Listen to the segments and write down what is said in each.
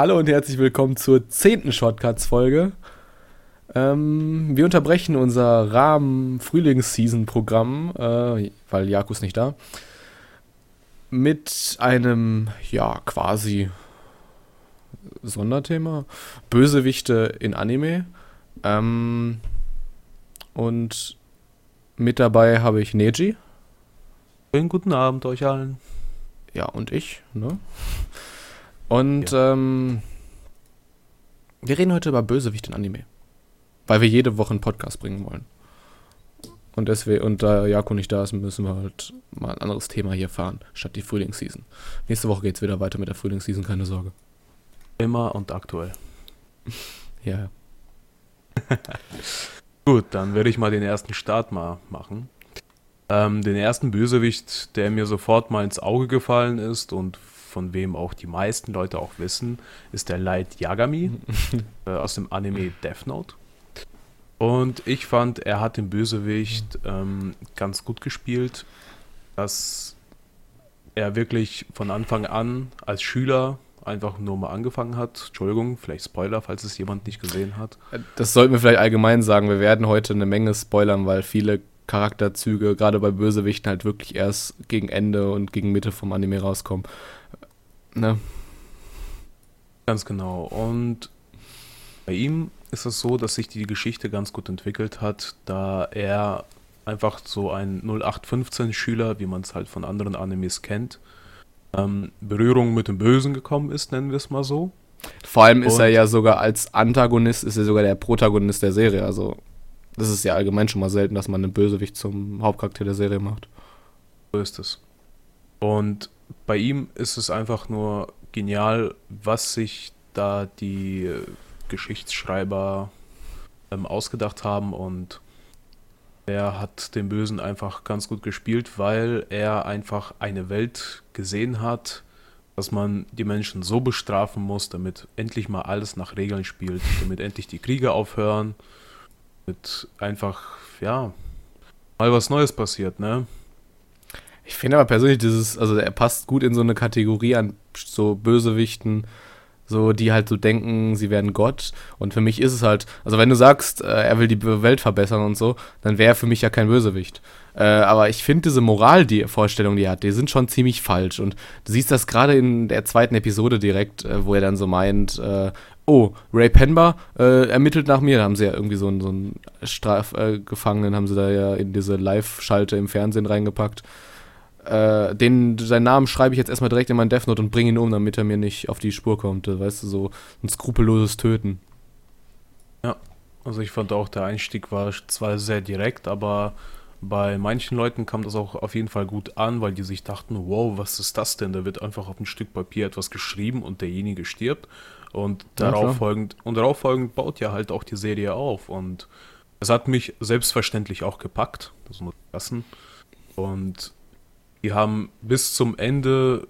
Hallo und herzlich willkommen zur zehnten Shortcuts-Folge. Ähm, wir unterbrechen unser Rahmen-Frühlings-Season-Programm, äh, weil Jakus nicht da, mit einem, ja, quasi Sonderthema. Bösewichte in Anime. Ähm, und mit dabei habe ich Neji. Schönen guten Abend euch allen. Ja, und ich, ne? Und ja. ähm, wir reden heute über Bösewicht in Anime. Weil wir jede Woche einen Podcast bringen wollen. Und deswegen, und da Jako nicht da ist, müssen wir halt mal ein anderes Thema hier fahren, statt die Frühlingsseason. Nächste Woche geht es wieder weiter mit der Frühlingsseason, keine Sorge. Immer und aktuell. ja. Gut, dann werde ich mal den ersten Start mal machen. Ähm, den ersten Bösewicht, der mir sofort mal ins Auge gefallen ist und von wem auch die meisten Leute auch wissen, ist der Light Yagami äh, aus dem Anime Death Note. Und ich fand, er hat den Bösewicht ähm, ganz gut gespielt, dass er wirklich von Anfang an als Schüler einfach nur mal angefangen hat. Entschuldigung, vielleicht Spoiler, falls es jemand nicht gesehen hat. Das sollten wir vielleicht allgemein sagen. Wir werden heute eine Menge spoilern, weil viele Charakterzüge, gerade bei Bösewichten, halt wirklich erst gegen Ende und gegen Mitte vom Anime rauskommen. Ne? Ganz genau. Und bei ihm ist es so, dass sich die Geschichte ganz gut entwickelt hat, da er einfach so ein 0815-Schüler, wie man es halt von anderen Animes kennt, ähm, Berührung mit dem Bösen gekommen ist, nennen wir es mal so. Vor allem ist Und er ja sogar als Antagonist, ist er sogar der Protagonist der Serie. Also das ist ja allgemein schon mal selten, dass man einen Bösewicht zum Hauptcharakter der Serie macht. So ist es. Und bei ihm ist es einfach nur genial, was sich da die Geschichtsschreiber ähm, ausgedacht haben und er hat den Bösen einfach ganz gut gespielt, weil er einfach eine Welt gesehen hat, dass man die Menschen so bestrafen muss, damit endlich mal alles nach Regeln spielt, damit endlich die Kriege aufhören, damit einfach, ja, mal was Neues passiert, ne? Ich finde aber persönlich dieses, also er passt gut in so eine Kategorie an so Bösewichten, so die halt so denken, sie werden Gott. Und für mich ist es halt, also wenn du sagst, äh, er will die Welt verbessern und so, dann wäre er für mich ja kein Bösewicht. Äh, aber ich finde diese Moral, die Vorstellung, die er hat, die sind schon ziemlich falsch. Und du siehst das gerade in der zweiten Episode direkt, äh, wo er dann so meint, äh, oh, Ray Penber äh, ermittelt nach mir. Da haben sie ja irgendwie so einen, so einen Strafgefangenen, haben sie da ja in diese Live-Schalte im Fernsehen reingepackt äh, den, seinen Namen schreibe ich jetzt erstmal direkt in mein Death Note und bringe ihn um, damit er mir nicht auf die Spur kommt. Weißt du, so ein skrupelloses Töten. Ja, also ich fand auch, der Einstieg war zwar sehr direkt, aber bei manchen Leuten kam das auch auf jeden Fall gut an, weil die sich dachten, wow, was ist das denn? Da wird einfach auf ein Stück Papier etwas geschrieben und derjenige stirbt. Und darauf, folgend, und darauf folgend baut ja halt auch die Serie auf. Und es hat mich selbstverständlich auch gepackt, das muss ich lassen. Und die haben bis zum Ende,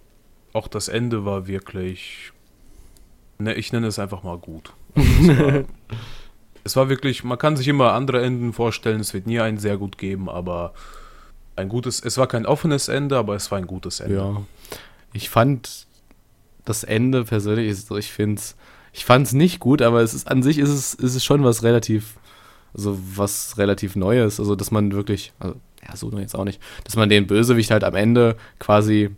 auch das Ende war wirklich, ne, ich nenne es einfach mal gut. Also es, war, es war wirklich, man kann sich immer andere Enden vorstellen, es wird nie ein sehr gut geben, aber ein gutes, es war kein offenes Ende, aber es war ein gutes Ende. Ja, ich fand das Ende persönlich, ist, ich finde es, ich fand es nicht gut, aber es ist an sich ist es, ist es schon was relativ, also was relativ Neues, also dass man wirklich, also ja, so jetzt auch nicht, dass man den Bösewicht halt am Ende quasi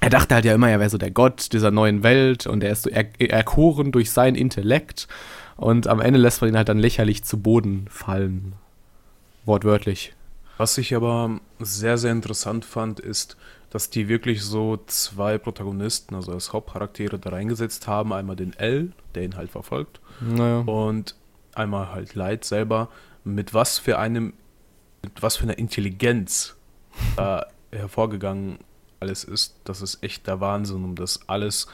er dachte halt ja immer, er wäre so der Gott dieser neuen Welt und er ist so er erkoren durch sein Intellekt. Und am Ende lässt man ihn halt dann lächerlich zu Boden fallen. Wortwörtlich. Was ich aber sehr, sehr interessant fand, ist, dass die wirklich so zwei Protagonisten, also als Hauptcharaktere, da reingesetzt haben. Einmal den L, der ihn halt verfolgt. Naja. Und einmal halt Light selber. Mit was für einem mit was für einer Intelligenz da hervorgegangen alles ist, das ist echt der Wahnsinn, um das alles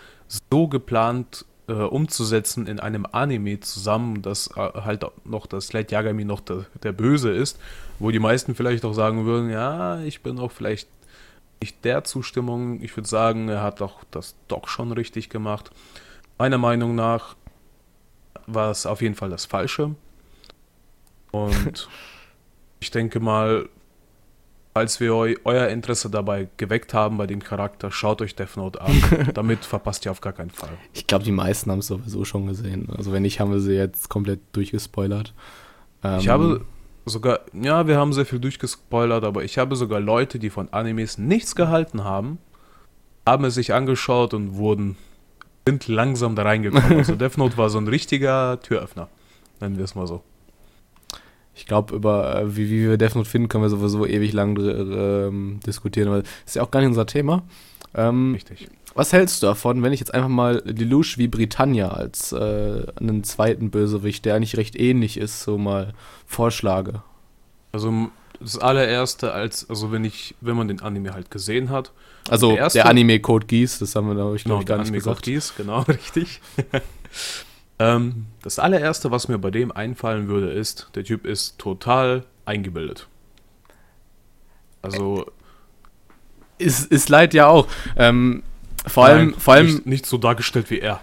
so geplant äh, umzusetzen in einem Anime zusammen, dass äh, halt noch das Light Yagami noch der, der Böse ist, wo die meisten vielleicht auch sagen würden, ja, ich bin auch vielleicht nicht der Zustimmung. Ich würde sagen, er hat doch das doch schon richtig gemacht. Meiner Meinung nach war es auf jeden Fall das Falsche. Und ich denke mal, Falls wir eu euer Interesse dabei geweckt haben bei dem Charakter, schaut euch Death Note an. Damit verpasst ihr auf gar keinen Fall. Ich glaube, die meisten haben es sowieso schon gesehen. Also wenn nicht, haben wir sie jetzt komplett durchgespoilert. ich Ähm, habe sogar, ja, wir haben sehr viel durchgespoilert, aber ich habe sogar Leute, die von Animes nichts gehalten haben, haben es sich angeschaut und wurden, sind langsam da reingekommen. Also Death Note war so ein richtiger Türöffner. Nennen wir es mal so. Ich glaube, über äh, wie, wie wir Death Note finden, können wir sowieso ewig lang ähm, diskutieren, weil das ist ja auch gar nicht unser Thema. Ähm, Richtig. was hältst du davon, wenn ich jetzt einfach mal Lelouch wie Britannia als äh, einen zweiten Bösewicht, der eigentlich recht ähnlich ist, so mal vorschlage? Also das allererste, als, also wenn ich, wenn man den Anime halt gesehen hat, Also Der der, erste- Anime Code Geass, das haben wir, glaube ich, Genau, ich gar der nicht Anime gesagt. Code Geass, genau, richtig. Ähm, das allererste, was mir bei dem einfallen würde, ist, der Typ ist total eingebildet. Also Ist, ist leid ja auch. Ähm, vor allem, nein, vor allem nicht, nicht so dargestellt wie er.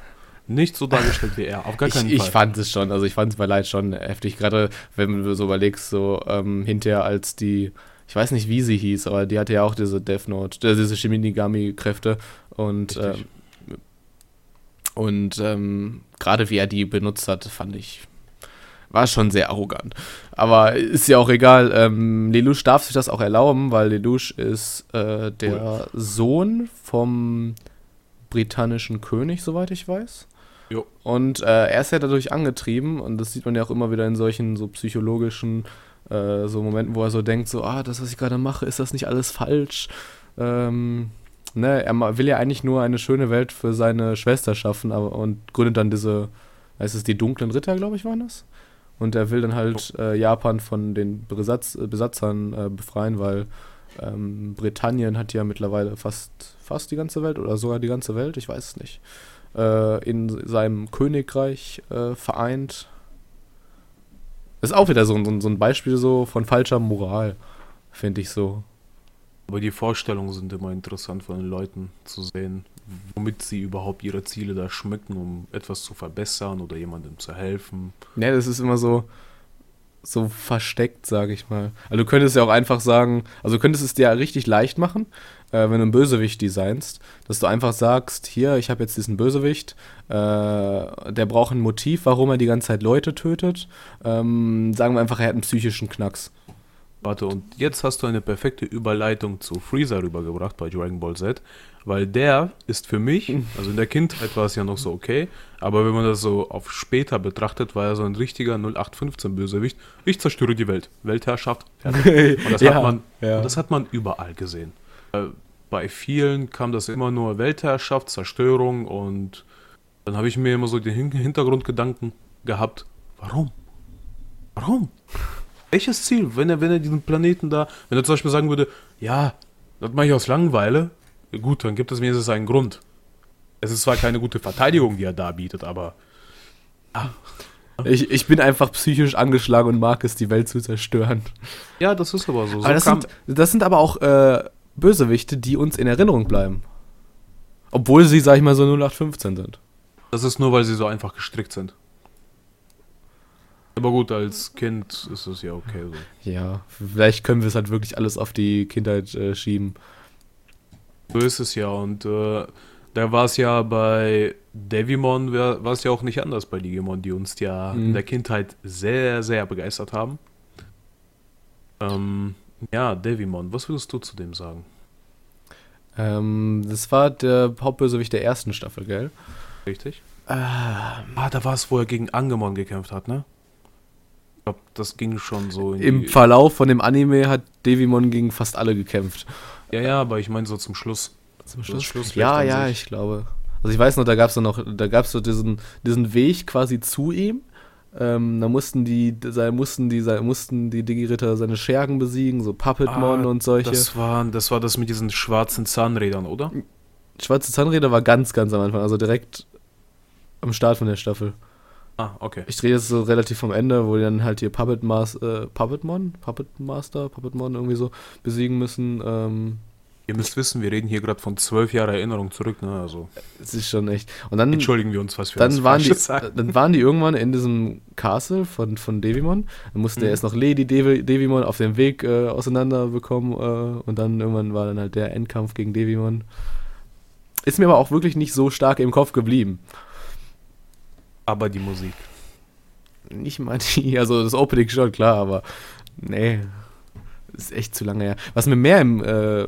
Nicht so dargestellt wie er, auf gar ich, keinen ich Fall. fand es schon, also ich fand es bei Light schon heftig, gerade wenn du so überlegst, so ähm, hinterher als die, ich weiß nicht, wie sie hieß, aber die hatte ja auch diese Death Note, äh, diese Shinigami-Kräfte und, ähm. Und ähm, gerade wie er die benutzt hat, fand ich, war schon sehr arrogant. Aber ist ja auch egal, ähm, Lelouch darf sich das auch erlauben, weil Lelouch ist äh, der Sohn vom britannischen König, soweit ich weiß. Jo. Und äh, er ist ja dadurch angetrieben, und das sieht man ja auch immer wieder in solchen so psychologischen äh, so Momenten, wo er so denkt, so, ah, das, was ich gerade mache, ist das nicht alles falsch? Ähm, ne, er will ja eigentlich nur eine schöne Welt für seine Schwester schaffen, aber und gründet dann diese, heißt es die dunklen Ritter, glaube ich, waren das? Und er will dann halt äh, Japan von den Besatz, äh, Besatzern äh, befreien, weil ähm, Britannien hat ja mittlerweile fast, fast die ganze Welt oder sogar die ganze Welt, ich weiß es nicht, äh, in seinem Königreich äh, vereint. Das ist auch wieder so, ein- so, so ein Beispiel so von falscher Moral, finde ich so. Aber die Vorstellungen sind immer interessant von den Leuten zu sehen, womit sie überhaupt ihre Ziele da schmücken, um etwas zu verbessern oder jemandem zu helfen. Ja, das ist immer so, so versteckt, sage ich mal. Also du könntest ja auch einfach sagen, also du könntest es dir richtig leicht machen, äh, wenn du einen Bösewicht designst, dass du einfach sagst, hier, ich habe jetzt diesen Bösewicht, äh, der braucht ein Motiv, warum er die ganze Zeit Leute tötet. Ähm, sagen wir einfach, er hat einen psychischen Knacks. Warte, und jetzt hast du eine perfekte Überleitung zu Freezer rübergebracht bei Dragon Ball Z, weil der ist für mich, also in der Kindheit war es ja noch so okay, aber wenn man das so auf später betrachtet, war er so ein richtiger 0815 Bösewicht. Ich zerstöre die Welt, Weltherrschaft. fertig. Und das, Ja, hat man, ja. und das hat man überall gesehen. Äh, Bei vielen kam das immer nur Weltherrschaft, Zerstörung und dann habe ich mir immer so den Hin- Hintergrundgedanken gehabt, warum? Warum? Welches Ziel? Wenn er, wenn er diesen Planeten da, wenn er zum Beispiel sagen würde, ja, das mache ich aus Langeweile, gut, dann gibt es wenigstens einen Grund. Es ist zwar keine gute Verteidigung, die er da bietet, aber Ich, ich bin einfach psychisch angeschlagen und mag es, die Welt zu zerstören. ja, das ist aber so. so aber das, sind, das sind aber auch äh, Bösewichte, die uns in Erinnerung bleiben. Obwohl sie, sag ich mal, so 0815 sind. das ist nur, weil sie so einfach gestrickt sind. Aber gut, als Kind ist es ja okay so. Ja, vielleicht können wir es halt wirklich alles auf die Kindheit äh, schieben. So ist es ja. Und äh, da war es ja bei Devimon, war es ja auch nicht anders bei Digimon, die uns ja Mhm. in der Kindheit sehr, sehr begeistert haben. Ähm, ja, Devimon, was würdest du zu dem sagen? Ähm, das war der Hauptbösewicht der ersten Staffel, gell? Richtig? Ah, Ah, da war es, wo er gegen Angemon gekämpft hat, ne? Ich glaube, das ging schon so in Im Verlauf von dem Anime hat Devimon gegen fast alle gekämpft. Ja, ja, aber ich meine so zum Schluss. Zum Schluss? Schluss ja, ja, sich. ich glaube. Also ich weiß noch, da gab es noch, da gab es so diesen, diesen Weg quasi zu ihm. Ähm, da mussten die, da mussten die, mussten die Digi-Ritter seine Schergen besiegen, so Puppetmon Ah, und solche. Das war, das war das mit diesen schwarzen Zahnrädern, oder? Schwarze Zahnräder war ganz, ganz am Anfang, also direkt am Start von der Staffel. Ah, okay. Ich drehe jetzt so relativ vom Ende, wo die dann halt hier Puppet Mas äh, Puppetmon? Puppet Master, Puppetmon irgendwie so besiegen müssen. Ähm, Ihr müsst wissen, wir reden hier gerade von zwölf Jahren Erinnerung zurück, ne? Also Es ist schon echt. Und dann, entschuldigen wir uns, was wir dann, waren die, sagen. dann waren die irgendwann in diesem Castle von, von Devimon. Dann musste er Mhm. erst noch Lady Devi, Devimon auf dem Weg äh, auseinander bekommen. Äh, und dann irgendwann war dann halt der Endkampf gegen Devimon. Ist mir aber auch wirklich nicht so stark im Kopf geblieben. Aber die Musik. Nicht mal die, also das Opening schon, klar, aber nee, ist echt zu lange her. Was mir mehr im äh,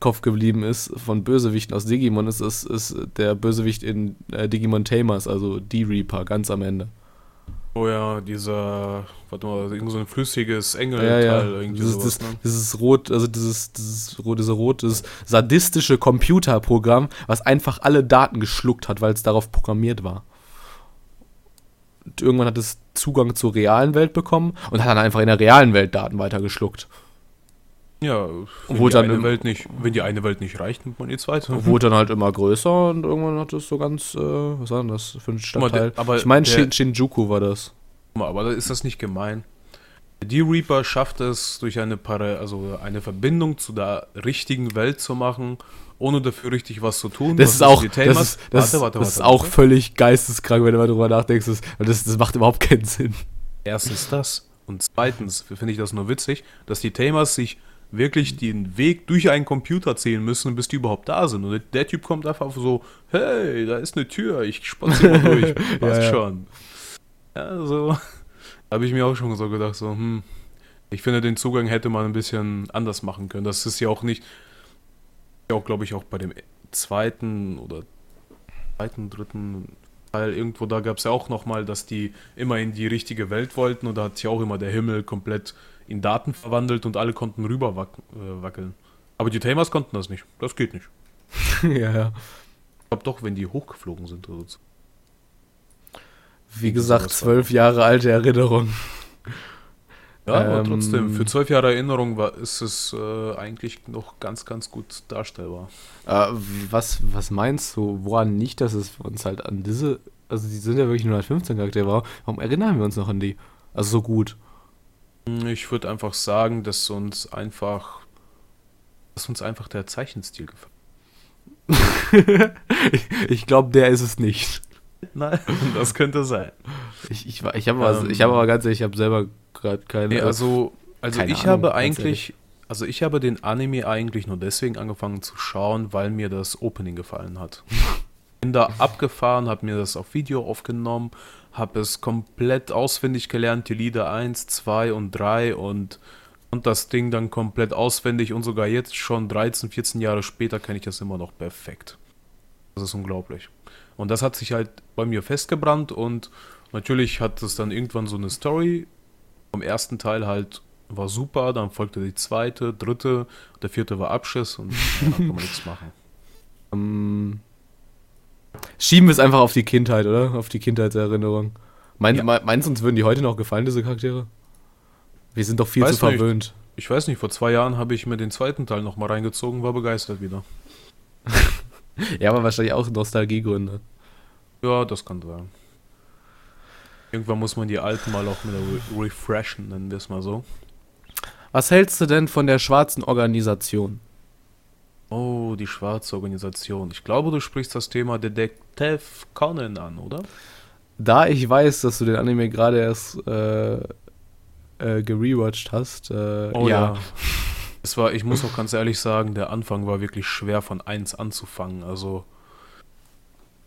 Kopf geblieben ist von Bösewichten aus Digimon, ist, ist, ist der Bösewicht in äh, Digimon Tamers, also D-Reaper, ganz am Ende. Oh ja, dieser, warte mal, irgend so ein flüssiges Ja, Engelteil, ja. irgendwie Dieses, sowas, das, ne? dieses rot, also dieses, dieses dieses sadistische Computerprogramm, was einfach alle Daten geschluckt hat, weil es darauf programmiert war. Irgendwann hat es Zugang zur realen Welt bekommen und hat dann einfach in der realen Welt Daten weitergeschluckt. Ja, wenn Wurde die, dann eine Welt nicht, wenn die eine Welt nicht reicht, nimmt man die zweite. Wurde dann halt immer größer und irgendwann hat es so ganz, äh, was war denn das für ein Stadtteil? aber ich meine, Shin, Shinjuku war das. Guck mal, Aber ist das nicht gemein? Die Reaper schafft es, durch eine, Para also eine Verbindung zu der richtigen Welt zu machen, ohne dafür richtig was zu tun. Das ist auch, das ist, das, warte, warte, das ist warte, auch völlig geisteskrank, wenn du mal drüber nachdenkst. Das, das, das macht überhaupt keinen Sinn. Erstens das. Und zweitens finde ich das nur witzig, dass die Tamers sich wirklich den Weg durch einen Computer zählen müssen, bis die überhaupt da sind. Und der Typ kommt einfach so, hey, da ist eine Tür, ich spotze mal durch. Passt Ja, ja. schon. Ja, so. Habe ich mir auch schon so gedacht, so, hm, ich finde, den Zugang hätte man ein bisschen anders machen können. Das ist ja auch nicht, ja auch, glaube ich, auch bei dem zweiten oder zweiten, dritten Teil irgendwo, da gab es ja auch nochmal, dass die immer in die richtige Welt wollten und da hat sich auch immer der Himmel komplett in Daten verwandelt und alle konnten rüber wac äh, wackeln. Aber die Tamers konnten das nicht. Das geht nicht. ja, ja. Ich glaube doch, wenn die hochgeflogen sind oder so. Wie gesagt, zwölf Jahre alte Erinnerung. Ja, aber Ähm, trotzdem, für zwölf Jahre Erinnerung war, ist es äh, eigentlich noch ganz, ganz gut darstellbar. Äh, was, was meinst du, woran nicht, dass es uns halt an diese, also die sind ja wirklich nur 115 Charaktere war, warum erinnern wir uns noch an die? Also so gut. Ich würde einfach sagen, dass uns einfach, dass uns einfach der Zeichenstil gefällt. ich ich glaube, der ist es nicht. Nein, das könnte sein. Ich, ich, ich habe aber, Ähm. ich hab aber ganz ehrlich, ich habe selber gerade keine. Nee, also, also keine ich Ahnung, habe eigentlich, also ich habe den Anime eigentlich nur deswegen angefangen zu schauen, weil mir das Opening gefallen hat. Bin da abgefahren, habe mir das auf Video aufgenommen, habe es komplett auswendig gelernt, die Lieder 1, 2 und 3 und, und das Ding dann komplett auswendig und sogar jetzt schon 13, 14 Jahre später kann ich das immer noch perfekt. Das ist unglaublich. Und das hat sich halt bei mir festgebrannt und natürlich hat es dann irgendwann so eine Story vom ersten Teil halt war super, dann folgte die zweite, dritte, der vierte war Abschiss und da kann man nichts machen. ähm, schieben wir es einfach auf die Kindheit, oder? Auf die Kindheitserinnerung. Mein, Ja. me- Meinst du, uns würden die heute noch gefallen, diese Charaktere? Wir sind doch viel Weiß zu nicht. verwöhnt. Ich weiß nicht, vor zwei Jahren habe ich mir den zweiten Teil nochmal reingezogen, war begeistert wieder. Ja, aber wahrscheinlich auch Nostalgiegründe. Ja, das kann sein. Irgendwann muss man die alten mal auch wieder re refreshen, nennen wir es mal so. Was hältst du denn von der schwarzen Organisation? Oh, die schwarze Organisation. Ich glaube, du sprichst das Thema Detective Conan an, oder? Da ich weiß, dass du den Anime gerade erst äh, äh, gerewatcht hast, äh, Oh ja. ja. Es war, ich muss auch ganz ehrlich sagen, der Anfang war wirklich schwer von 1 anzufangen. Also,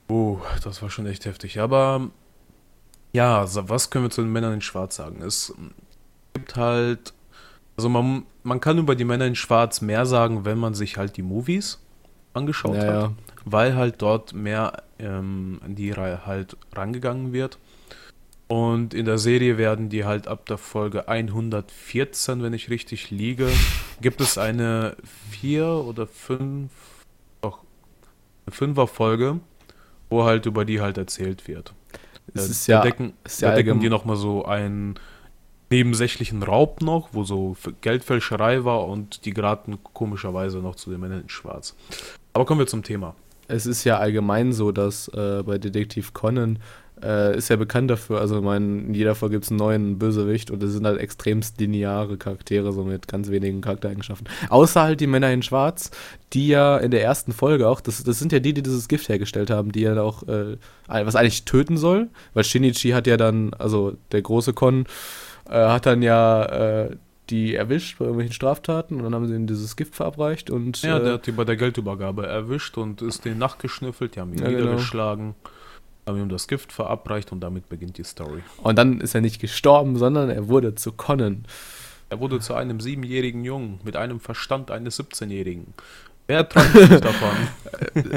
oh, das war schon echt heftig. Aber ja, so, was können wir zu den Männern in Schwarz sagen? Es gibt halt, also man, man kann über die Männer in Schwarz mehr sagen, wenn man sich halt die Movies angeschaut Ja, hat, weil halt dort mehr ähm, an die Reihe halt rangegangen wird. Und in der Serie werden die halt ab der Folge 114, wenn ich richtig liege, gibt es eine vier oder fünf, doch, eine Fünfer-Folge, wo halt über die halt erzählt wird. Es Da- ist ja, decken, ist ja da decken die nochmal so einen nebensächlichen Raub noch, wo so Geldfälscherei war und die geraten komischerweise noch zu den Männern in Schwarz. Aber kommen wir zum Thema. es ist ja allgemein so, dass äh, bei Detektiv Conan äh, ist ja bekannt dafür, also ich meine, in jeder Folge gibt es einen neuen Bösewicht und das sind halt extremst lineare Charaktere, so mit ganz wenigen Charaktereigenschaften. Außer halt die Männer in Schwarz, die ja in der ersten Folge auch, das, das sind ja die, die dieses Gift hergestellt haben, die ja auch, äh, was eigentlich töten soll, weil Shinichi hat ja dann, also der große Kon, äh, hat dann ja äh, die erwischt bei irgendwelchen Straftaten und dann haben sie ihnen dieses Gift verabreicht und. Ja, äh, der hat die bei der Geldübergabe erwischt und ist den nachgeschnüffelt, die haben ihn Ja, genau. Haben ihm das Gift verabreicht und damit beginnt die Story. Und dann ist er nicht gestorben, sondern er wurde zu Conan. Er wurde zu einem siebenjährigen Jungen mit einem Verstand eines 17-Jährigen. Wer träumt nicht davon?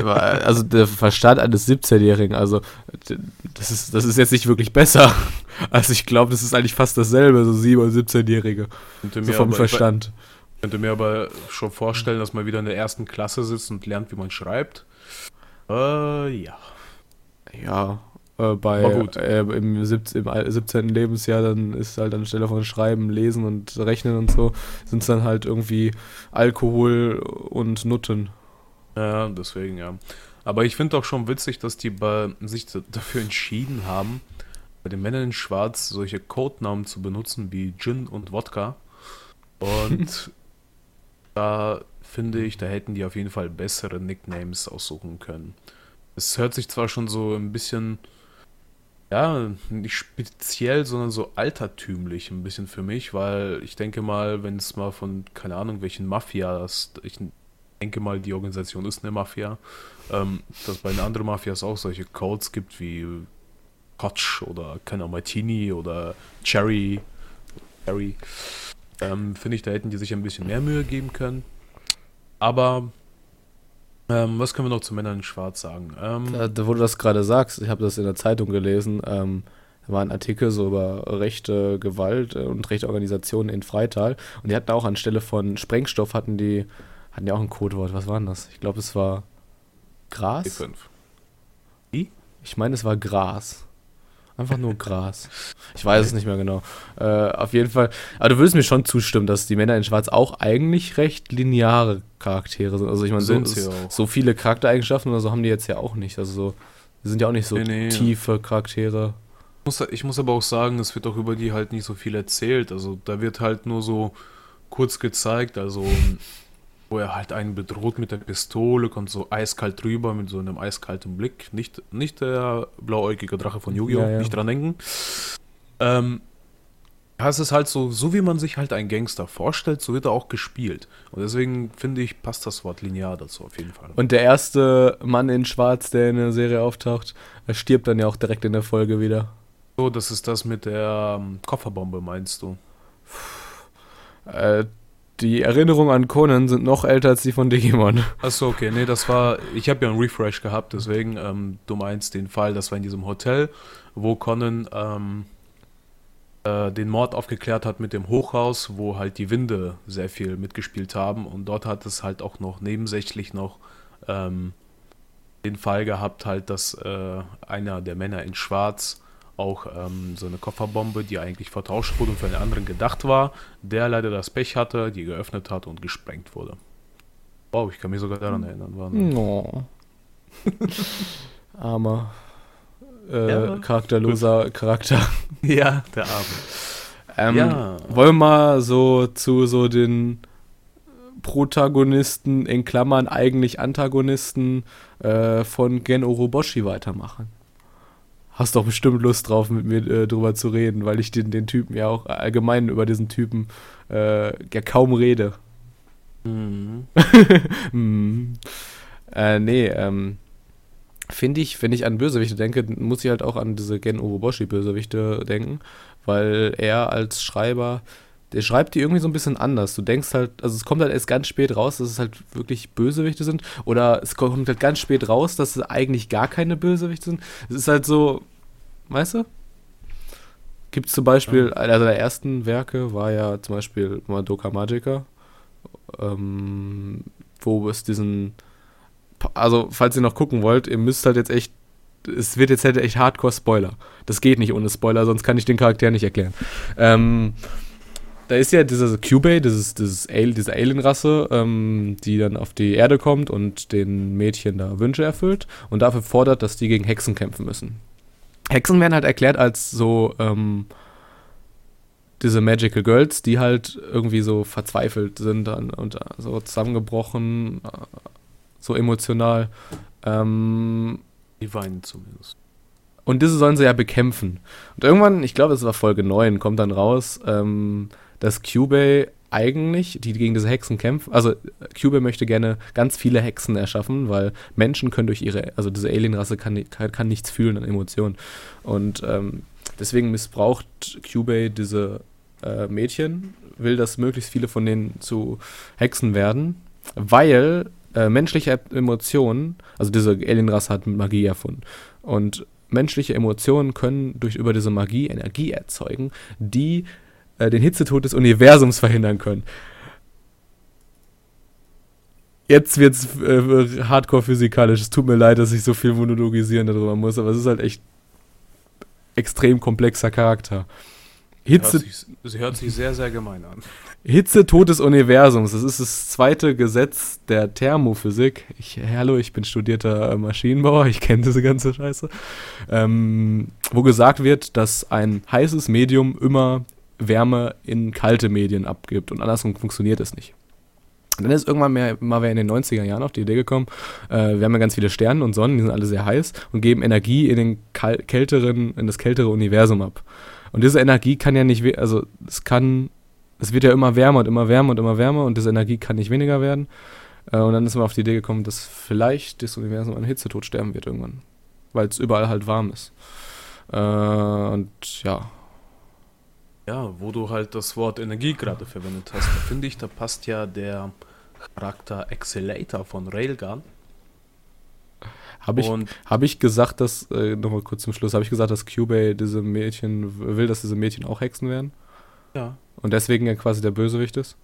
Also der Verstand eines 17-Jährigen, also das ist, das ist jetzt nicht wirklich besser. Also ich glaube, das ist eigentlich fast dasselbe, so 7- und 17-Jährige. Könnte So vom aber- Verstand. Ich könnte mir aber schon vorstellen, dass man wieder in der ersten Klasse sitzt und lernt, wie man schreibt. Äh, ja. Ja, äh, bei. Äh, im, 17, im al- 17. Lebensjahr, dann ist halt anstelle von Schreiben, Lesen und Rechnen und so, sind es dann halt irgendwie Alkohol und Nutten. Ja, deswegen, ja. Aber ich finde auch schon witzig, dass die bei, sich dafür entschieden haben, bei den Männern in Schwarz solche Codenamen zu benutzen wie Gin und Wodka. Und da finde ich, da hätten die auf jeden Fall bessere Nicknames aussuchen können. Es hört sich zwar schon so ein bisschen, ja, nicht speziell, sondern so altertümlich ein bisschen für mich, weil ich denke mal, wenn es mal von, keine Ahnung, welchen Mafias, ich denke mal, die Organisation ist eine Mafia, ähm, dass bei den anderen Mafias auch solche Codes gibt wie Hotch oder keine Ahnung, Martini oder Cherry. Cherry. Ähm, Finde ich, da hätten die sich ein bisschen mehr Mühe geben können. Aber ähm, was können wir noch zu Männern in Schwarz sagen? Ähm, Da, da, wo du das gerade sagst, ich habe das in der Zeitung gelesen, ähm, da war ein Artikel so über rechte Gewalt äh, und rechte Organisationen in Freital und die hatten auch anstelle von Sprengstoff hatten die, hatten die auch ein Codewort. Was war denn das? Ich glaube, es war Gras. B5. Ich meine, es war Gras. Einfach nur Gras. Ich weiß es nicht mehr genau. Äh, auf jeden Fall. Aber du würdest mir schon zustimmen, dass die Männer in Schwarz auch eigentlich recht lineare Charaktere sind. Also ich meine, so, so viele Charaktereigenschaften oder so haben die jetzt ja auch nicht. Also so, die sind ja auch nicht so Nee, nee. tiefe Charaktere. muss, ich muss aber auch sagen, es wird auch über die halt nicht so viel erzählt. Also da wird halt nur so kurz gezeigt, also wo er halt einen bedroht mit der Pistole, kommt so eiskalt drüber mit so einem eiskalten Blick. Nicht, nicht der blauäugige Drache von Yu-Gi-Oh!, Ja, ja. nicht dran denken. Ähm, ja, es ist halt so, so wie man sich halt einen Gangster vorstellt, so wird er auch gespielt. Und deswegen finde ich, passt das Wort linear dazu auf jeden Fall. Und der erste Mann in Schwarz, der in der Serie auftaucht, er stirbt dann ja auch direkt in der Folge wieder. So, das ist das mit der ähm, Kofferbombe, meinst du? Äh, die Erinnerungen an Conan sind noch älter als die von Digimon. Achso, okay, nee, das war, ich habe ja einen Refresh gehabt, deswegen, ähm, du meinst den Fall, das war in diesem Hotel, wo Conan ähm, äh, den Mord aufgeklärt hat mit dem Hochhaus, wo halt die Winde sehr viel mitgespielt haben und dort hat es halt auch noch nebensächlich noch ähm, den Fall gehabt, halt, dass äh, einer der Männer in Schwarz auch ähm, so eine Kofferbombe, die eigentlich vertauscht wurde und für einen anderen gedacht war, der leider das Pech hatte, die geöffnet hat und gesprengt wurde. Wow, ich kann mich sogar daran erinnern. War Oh. Armer. Äh, Ja. charakterloser Charakter. Ja, der Arme. Ähm, Ja. Wollen wir mal so zu so den Protagonisten, in Klammern eigentlich Antagonisten äh, von Gen Oroboshi weitermachen? Hast doch bestimmt Lust drauf, mit mir äh, drüber zu reden, weil ich den, den Typen ja auch allgemein über diesen Typen äh, ja kaum rede. Mhm. Hm. Äh, nee, ähm, finde ich, wenn ich an Bösewichte denke, muss ich halt auch an diese Gen Uroboshi-Bösewichte denken, weil er als Schreiber, der schreibt die irgendwie so ein bisschen anders. Du denkst halt, also es kommt halt erst ganz spät raus, dass es halt wirklich Bösewichte sind, oder es kommt halt ganz spät raus, dass es eigentlich gar keine Bösewichte sind. Es ist halt so, weißt du? Gibt es zum Beispiel, einer der ersten Werke war ja zum Beispiel Madoka Magica, ähm, wo es diesen, also falls ihr noch gucken wollt, ihr müsst halt jetzt echt, es wird jetzt halt echt Hardcore-Spoiler. Das geht nicht ohne Spoiler, sonst kann ich den Charakter nicht erklären. Ähm, da ist ja dieser Cubey, dieses, dieses Al diese Alien-Rasse, ähm, die dann auf die Erde kommt und den Mädchen da Wünsche erfüllt und dafür fordert, dass die gegen Hexen kämpfen müssen. Hexen werden halt erklärt als so ähm, diese Magical Girls, die halt irgendwie so verzweifelt sind und, und äh, so zusammengebrochen, äh, so emotional. Ähm, Die weinen zumindest. und diese sollen sie ja bekämpfen. Und irgendwann, ich glaube, es war Folge 9, kommt dann raus, ähm, dass Cubey eigentlich, die gegen diese Hexen kämpfen, also Cubey möchte gerne ganz viele Hexen erschaffen, weil Menschen können durch ihre, also diese Alienrasse kann, kann, kann nichts fühlen an Emotionen. Und ähm, deswegen missbraucht Cubey diese äh, Mädchen, will, dass möglichst viele von denen zu Hexen werden, weil äh, menschliche Emotionen, also diese Alienrasse hat Magie erfunden. Und menschliche Emotionen können durch über diese Magie Energie erzeugen, die äh, den Hitzetod des Universums verhindern können. Jetzt wird's äh, hardcore physikalisch. Es tut mir leid, dass ich so viel monologisieren darüber muss, aber es ist halt echt extrem komplexer Charakter. Hitze, Hört sich, sie hört sich sehr, sehr gemein an. Hitzetod des Universums. Das ist das zweite Gesetz der Thermophysik. Ich, hallo, ich bin studierter äh, Maschinenbauer, ich kenne diese ganze Scheiße. Ähm, wo gesagt wird, dass ein heißes Medium immer Wärme in kalte Medien abgibt und andersrum funktioniert es nicht. Und dann ist irgendwann mehr, mal wer in den 90er Jahren auf die Idee gekommen, äh, wir haben ja ganz viele Sterne und Sonnen, die sind alle sehr heiß und geben Energie in, den kal kälteren, in das kältere Universum ab. Und diese Energie kann ja nicht, also es kann, es wird ja immer wärmer und immer wärmer und immer wärmer und diese Energie kann nicht weniger werden. Äh, und dann ist man auf die Idee gekommen, dass vielleicht das Universum an Hitzetod sterben wird irgendwann, weil es überall halt warm ist. Äh, und ja, Ja, wo du halt das Wort Energie gerade verwendet hast, da finde ich, da passt ja der Charakter Accelerator von Railgun. habe ich, hab ich gesagt, dass, äh, nochmal kurz zum Schluss, habe ich gesagt, dass Cubey diese Mädchen, will, dass diese Mädchen auch Hexen werden? ja, Und deswegen ja quasi der Bösewicht ist?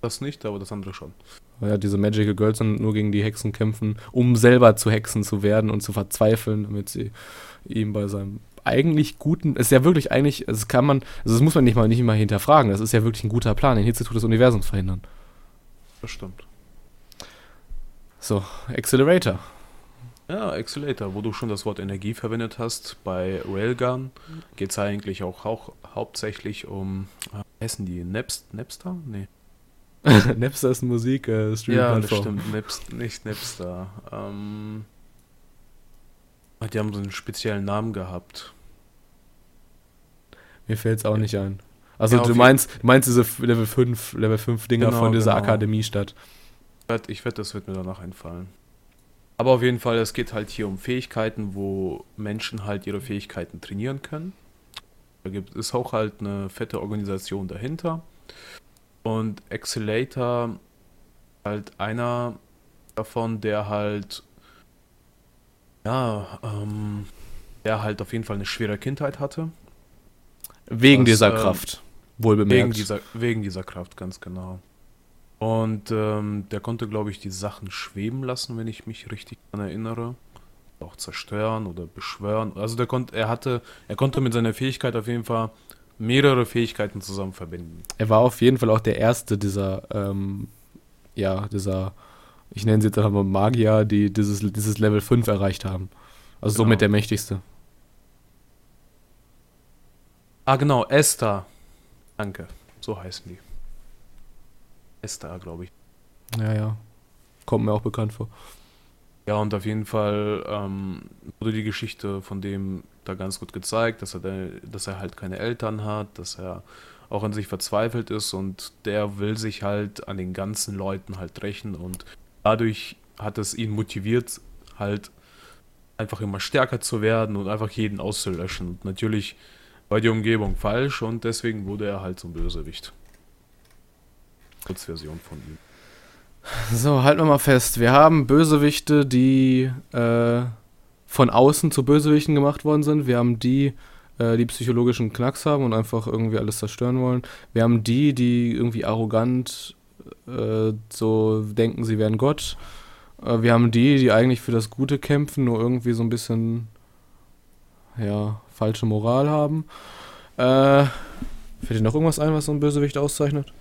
das nicht, aber das andere schon. Ja diese Magical Girls dann nur gegen die Hexen kämpfen, um selber zu Hexen zu werden und zu verzweifeln, damit sie ihm bei seinem eigentlich guten, ist ja wirklich eigentlich, das kann man, also das muss man nicht mal nicht mal hinterfragen, das ist ja wirklich ein guter Plan, den Hitzetod des Universums verhindern. Das stimmt. So, Accelerator. Ja, Accelerator, wo du schon das Wort Energie verwendet hast, bei Railgun geht es eigentlich auch, auch hauptsächlich um, äh, heißen die, Napst, Napster? Nee. Napster ist Musik, äh, Ja, das stimmt, Napst, nicht Napster. Ähm, die haben so einen speziellen Namen gehabt. Mir fällt es auch nicht ein. Also Ja, du meinst, du meinst diese Level 5, Level 5 Dinger Genau, von dieser genau. Akademiestadt. Ich wette, ich wette, das wird mir danach einfallen. Aber auf jeden Fall, es geht halt hier um Fähigkeiten, wo Menschen halt ihre Fähigkeiten trainieren können. Da gibt es auch halt eine fette Organisation dahinter. Und Accelerator halt einer davon, der halt ja, ähm, der halt auf jeden Fall eine schwere Kindheit hatte. Wegen Was, dieser ähm, Kraft. Wohl Wegen bemerkt. dieser, wegen dieser Kraft, ganz genau. Und ähm, der konnte, glaube ich, die Sachen schweben lassen, wenn ich mich richtig daran erinnere. Auch zerstören oder beschwören. Also der konnte, er hatte, er konnte mit seiner Fähigkeit auf jeden Fall mehrere Fähigkeiten zusammen verbinden. Er war auf jeden Fall auch der erste dieser, ähm, ja, dieser, ich nenne sie jetzt einfach mal Magier, die dieses, dieses Level 5 erreicht haben. Also Genau. somit der mächtigste. Ah, genau, Esther. Danke, so heißen die. Esther, glaube ich. Ja, ja. Kommt mir auch bekannt vor. Ja, und auf jeden Fall ähm, wurde die Geschichte von dem da ganz gut gezeigt, dass er, da, dass er halt keine Eltern hat, dass er auch an sich verzweifelt ist und der will sich halt an den ganzen Leuten halt rächen und dadurch hat es ihn motiviert, halt einfach immer stärker zu werden und einfach jeden auszulöschen. Und natürlich war die Umgebung falsch und deswegen wurde er halt zum Bösewicht. Kurzversion von ihm. So, halten wir mal fest. Wir haben Bösewichte, die äh, von außen zu Bösewichten gemacht worden sind. Wir haben die, äh, die psychologischen Knacks haben und einfach irgendwie alles zerstören wollen. Wir haben die, die irgendwie arrogant äh, so denken, sie wären Gott. Äh, wir haben die, die eigentlich für das Gute kämpfen, nur irgendwie so ein bisschen, ja, falsche Moral haben. Äh, fällt dir noch irgendwas ein, was so ein Bösewicht auszeichnet?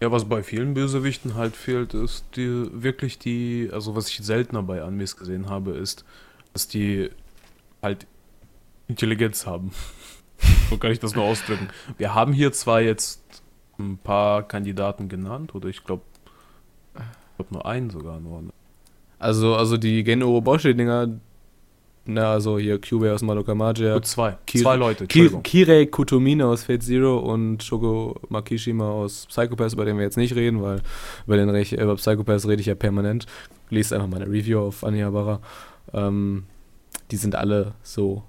Ja, was bei vielen Bösewichten halt fehlt, ist die wirklich die, also was ich seltener bei Animes gesehen habe, ist, dass die halt Intelligenz haben. So kann ich das nur ausdrücken. Wir haben hier zwar jetzt ein paar Kandidaten genannt, oder ich glaube, ich glaube nur einen sogar nur. Also, also die Gen Oroboshi-Dinger, na, also hier Kyubey aus Madoka Magica, Nur zwei. Ki- zwei Leute. Kirei Kutomine aus Fate Zero und Shoko Makishima aus Psychopaths, über den wir jetzt nicht reden, weil über, den Rech über Psychopaths rede ich ja permanent. Lest einfach meine Review auf Anihabara. Ähm, die sind alle so.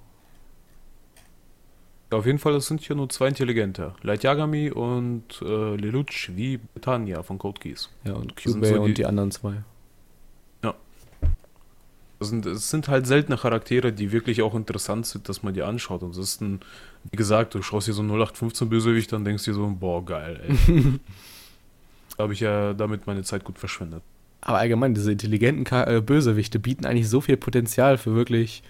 Auf jeden Fall, es sind hier nur zwei Intelligente. Light Yagami und äh, Lelouch wie Britannia von Code Geass. Ja, und Kyubey so die- und die anderen zwei. Das sind, es sind halt seltene Charaktere, die wirklich auch interessant sind, dass man die anschaut. Und es ist ein, wie gesagt, du schaust dir so einen 0815 Bösewicht an, denkst dir so, boah, geil, ey. da habe ich ja damit meine Zeit gut verschwendet. Aber allgemein, diese intelligenten äh, Bösewichte bieten eigentlich so viel Potenzial für wirklich.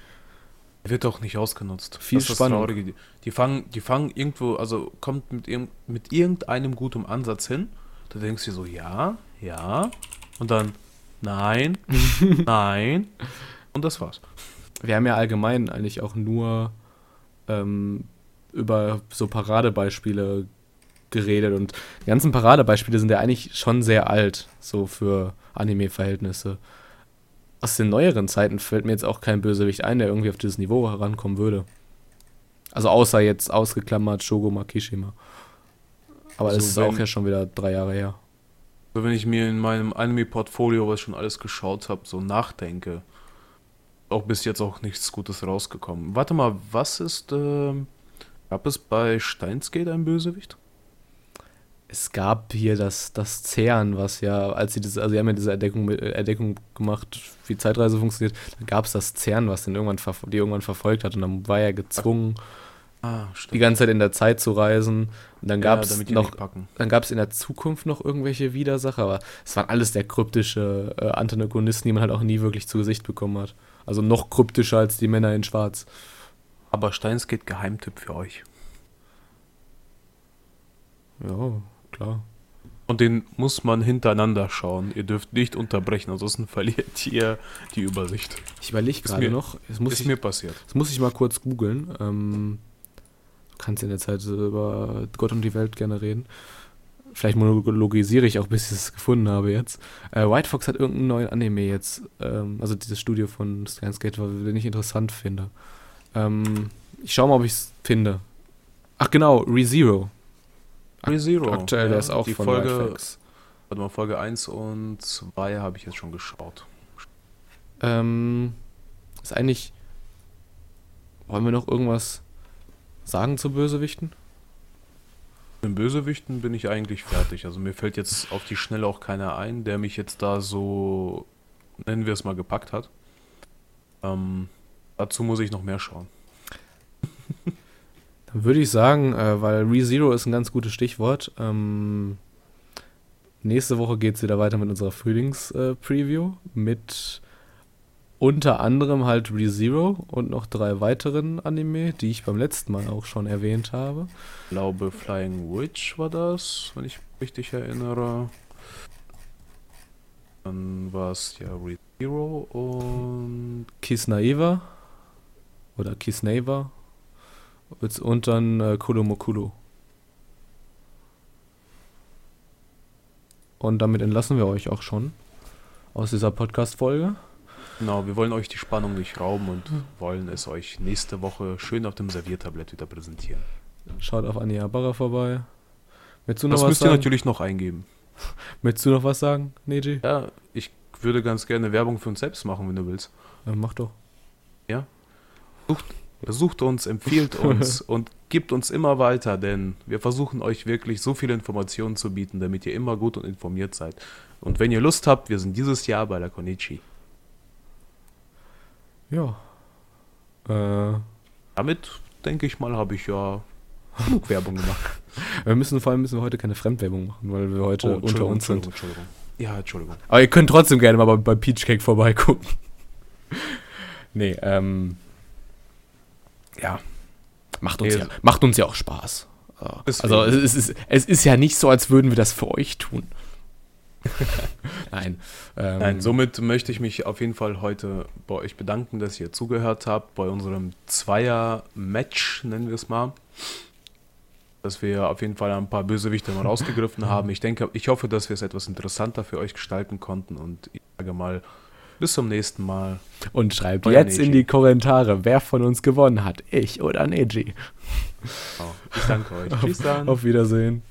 Wird auch nicht ausgenutzt. Viel das Spannung. Die, die fangen, die fangen irgendwo, also kommt mit, irgend, mit irgendeinem guten Ansatz hin. Du denkst dir so, ja, ja. Und dann, nein, nein. Und das war's. Wir haben ja allgemein eigentlich auch nur ähm, über so Paradebeispiele geredet und die ganzen Paradebeispiele sind ja eigentlich schon sehr alt, so für Anime-Verhältnisse. Aus den neueren Zeiten fällt mir jetzt auch kein Bösewicht ein, der irgendwie auf dieses Niveau herankommen würde. Also außer jetzt ausgeklammert Shogo Makishima. Aber das Also ist wenn- auch ja schon wieder drei Jahre her. So, wenn ich mir in meinem Anime-Portfolio, was ich schon alles geschaut habe, so nachdenke, auch bis jetzt auch nichts Gutes rausgekommen. Warte mal, was ist, ähm, gab es bei Steinsgate ein Bösewicht? Es gab hier das, das CERN, was ja, als sie das, also sie haben ja diese Erdeckung, äh, Erdeckung gemacht, wie Zeitreise funktioniert, dann gab es das CERN, was den irgendwann, die irgendwann verfolgt hat und dann war er gezwungen, Ah, die ganze Zeit in der Zeit zu reisen und dann gab es die noch, dann gab es in der Zukunft noch irgendwelche Widersacher, aber es waren alles sehr kryptische äh, Antagonisten, die man halt auch nie wirklich zu Gesicht bekommen hat. Also noch kryptischer als die Männer in Schwarz. Aber Steinsgate Geheimtipp für euch. Ja, klar. Und den muss man hintereinander schauen. Ihr dürft nicht unterbrechen, ansonsten verliert ihr die Übersicht. Ich überlege gerade mir- noch, es muss ist ich, mir passiert. Das muss ich mal kurz googeln. Ähm, du kannst in der Zeit über Gott und die Welt gerne reden. Vielleicht monologisiere ich auch, bis ich es gefunden habe jetzt. Äh, White Fox hat irgendeinen neuen Anime jetzt. Ähm, also dieses Studio von Skynsgate, den ich interessant finde. Ähm, ich schau mal, ob ich es finde. Ach genau, ReZero. ReZero. Aktuell, der ist auch die von Folge. Warte mal, Folge 1 und 2 habe ich jetzt schon geschaut. Ähm, ist eigentlich. Wollen wir noch irgendwas sagen zu Bösewichten? Mit den Bösewichten bin ich eigentlich fertig. Also mir fällt jetzt auf die Schnelle auch keiner ein, der mich jetzt da so, nennen wir es mal, gepackt hat. Ähm, dazu muss ich noch mehr schauen. Dann würde ich sagen, äh, weil ReZero ist ein ganz gutes Stichwort. Ähm, nächste Woche geht es wieder weiter mit unserer Frühlings-Preview. mit unter anderem halt ReZero und noch drei weiteren Anime, die ich beim letzten Mal auch schon erwähnt habe. Ich glaube, Flying Witch war das, wenn ich mich richtig erinnere. Dann war es ja ReZero und Kisnaiva oder Kisneiva und dann äh, Kuromokuro. Und damit entlassen wir euch auch schon aus dieser Podcast-Folge. genau, wir wollen euch die Spannung nicht rauben und wollen es euch nächste Woche schön auf dem Serviertablett wieder präsentieren. Schaut auf Anja Barra vorbei. Willst du noch Das was müsst ihr sagen? natürlich noch eingeben. Willst du noch was sagen, Neji? Ja, ich würde ganz gerne Werbung für uns selbst machen, wenn du willst. Ja, mach doch. Besucht uns, empfiehlt uns und gibt uns immer weiter, denn wir versuchen euch wirklich so viele Informationen zu bieten, damit ihr immer gut und informiert seid. Und wenn ihr Lust habt, wir sind dieses Jahr bei der Konichi. Ja. Äh, Damit, denke ich mal, habe ich ja genug Werbung gemacht. wir müssen vor allem müssen wir heute keine Fremdwerbung machen, weil wir heute unter Entschuldigung, uns sind. Entschuldigung, Entschuldigung. Ja, Entschuldigung. Aber ihr könnt trotzdem gerne mal bei, bei Peach Cake vorbeigucken. nee, ähm. Ja. Macht uns, ja, macht uns ja auch Spaß. Also es ist, es ist ja nicht so, als würden wir das für euch tun. Nein. Ähm, Nein, somit möchte ich mich auf jeden Fall heute bei euch bedanken, dass ihr zugehört habt bei unserem Zweier-Match, nennen wir es mal. Dass wir auf jeden Fall ein paar Bösewichte mal rausgegriffen haben. Ich denke, ich hoffe, dass wir es etwas interessanter für euch gestalten konnten und ich sage mal, bis zum nächsten Mal. Und schreibt Euer jetzt Neji. in die Kommentare, wer von uns gewonnen hat. Ich oder Neji. Oh, ich danke euch. Tschüss dann. Auf Wiedersehen.